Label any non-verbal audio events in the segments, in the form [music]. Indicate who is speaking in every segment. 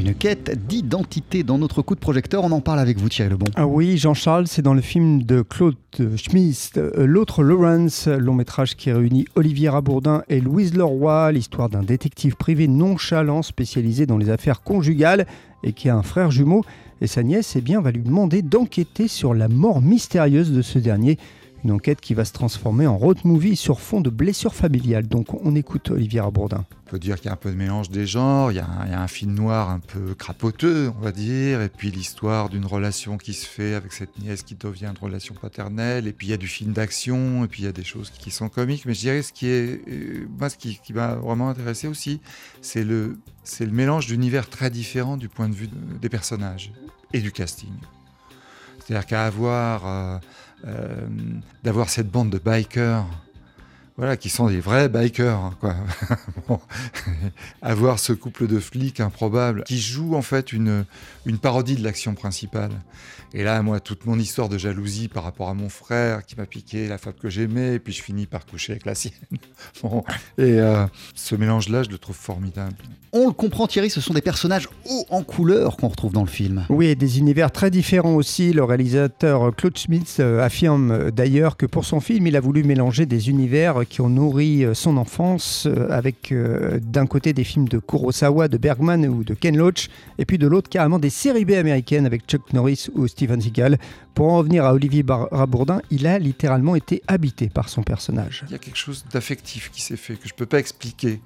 Speaker 1: une quête d'identité dans notre coup de projecteur. On en parle avec vous, Thierry Lebon.
Speaker 2: Ah oui, Jean-Charles, c'est dans le film de Claude Schmitz, euh, L'autre Lawrence, long métrage qui réunit Olivier Rabourdin et Louise Leroy, l'histoire d'un détective privé nonchalant spécialisé dans les affaires conjugales et qui a un frère jumeau. Et sa nièce eh bien, va lui demander d'enquêter sur la mort mystérieuse de ce dernier. Une enquête qui va se transformer en road movie sur fond de blessures familiales. Donc on écoute Olivier Rabourdin.
Speaker 3: On peut dire qu'il y a un peu de mélange des genres, il y, a un, film noir un peu crapoteux, on va dire, et puis l'histoire d'une relation qui se fait avec cette nièce qui devient une relation paternelle, et puis il y a du film d'action, et puis il y a des choses qui sont comiques, mais je dirais ce qui euh, ce qui, m'a vraiment intéressé aussi, c'est le, c'est le mélange d'univers très différents du point de vue des personnages et du casting. C'est-à-dire qu'à avoir... Euh, euh, d'avoir cette bande de bikers voilà, qui sont des vrais bikers, hein, quoi. [laughs] Avoir [laughs] ce couple de flics improbable qui joue en fait une, une parodie de l'action principale. Et là, moi, toute mon histoire de jalousie par rapport à mon frère qui m'a piqué la femme que j'aimais, et puis je finis par coucher avec la sienne. [laughs] Et euh, ce mélange-là, je le trouve formidable.
Speaker 1: On le comprend, Thierry, ce sont des personnages hauts en couleur qu'on retrouve dans le film.
Speaker 2: Oui, et des univers très différents aussi. Le réalisateur Claude Schmitz euh, affirme d'ailleurs que pour son film, il a voulu mélanger des univers qui ont nourri euh, son enfance euh, avec euh, d'un côté des films de Kurosawa, de Bergman ou de Ken Loach, et puis de l'autre carrément des séries B américaines avec Chuck Norris ou Steven Seagal. Pour en revenir à Olivier Rabourdin, il a littéralement été habité par son personnage.
Speaker 3: Il y a quelque chose d'affectif qui s'est fait, que je ne peux pas expliquer,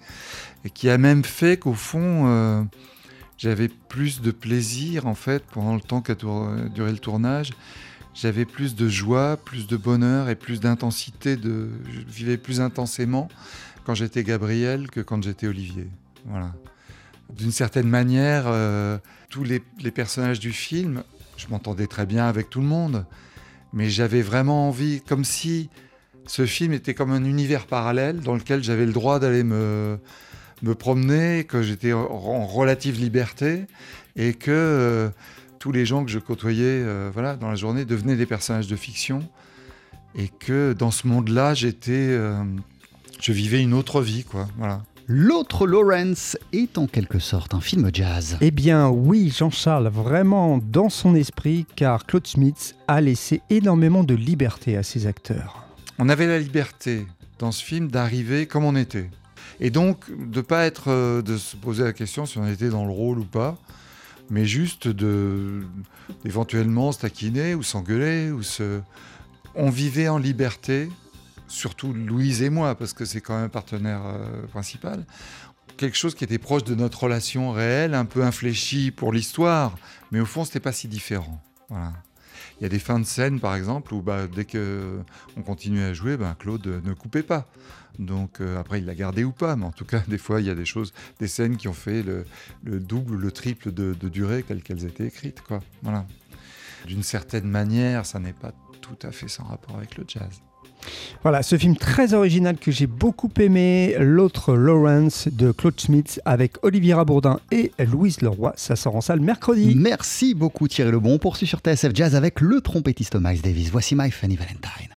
Speaker 3: et qui a même fait qu'au fond, j'avais plus de plaisir en fait pendant le temps qu'a duré le tournage j'avais plus de joie, plus de bonheur et plus d'intensité. Je vivais plus intensément quand j'étais Gabriel que quand j'étais Olivier. Voilà. D'une certaine manière, euh, tous les, personnages du film, je m'entendais très bien avec tout le monde, mais j'avais vraiment envie, comme si ce film était comme un univers parallèle dans lequel j'avais le droit d'aller me, me promener, que j'étais en relative liberté et que euh, tous les gens que je côtoyais euh, voilà, dans la journée devenaient des personnages de fiction et que dans ce monde-là, j'étais, euh, je vivais une autre vie, quoi. Voilà.
Speaker 1: L'autre Lawrence est en quelque sorte un film jazz.
Speaker 2: Eh bien oui, Jean-Charles, vraiment dans son esprit, car Claude Smith a laissé énormément de liberté à ses acteurs.
Speaker 3: On avait la liberté dans ce film d'arriver comme on était. Et donc de pas être, euh, de se poser la question si on était dans le rôle ou pas mais juste de éventuellement se taquiner ou s'engueuler ou se on vivait en liberté surtout Louise et moi parce que c'est quand même un partenaire euh, principal quelque chose qui était proche de notre relation réelle un peu infléchi pour l'histoire mais au fond c'était pas si différent. Voilà il y a des fins de scène, par exemple, où bah, dès qu'on continuait à jouer, bah, Claude ne coupait pas. Donc euh, après, il l'a gardé ou pas, mais en tout cas, [laughs] des fois, il y a des choses, des scènes qui ont fait le, double ou le triple de, durée telles qu'elles étaient écrites. Quoi. Voilà. D'une certaine manière, ça n'est pas tout à fait sans rapport avec le jazz.
Speaker 2: Voilà, ce film très original que j'ai beaucoup aimé, L'autre Lawrence de Claude Smith avec Olivier Rabourdin et Louise Leroy. Ça sort en salle mercredi.
Speaker 1: Merci beaucoup Thierry Lebon. On sur TSF Jazz avec le trompettiste Miles Davis. Voici My Funny Valentine.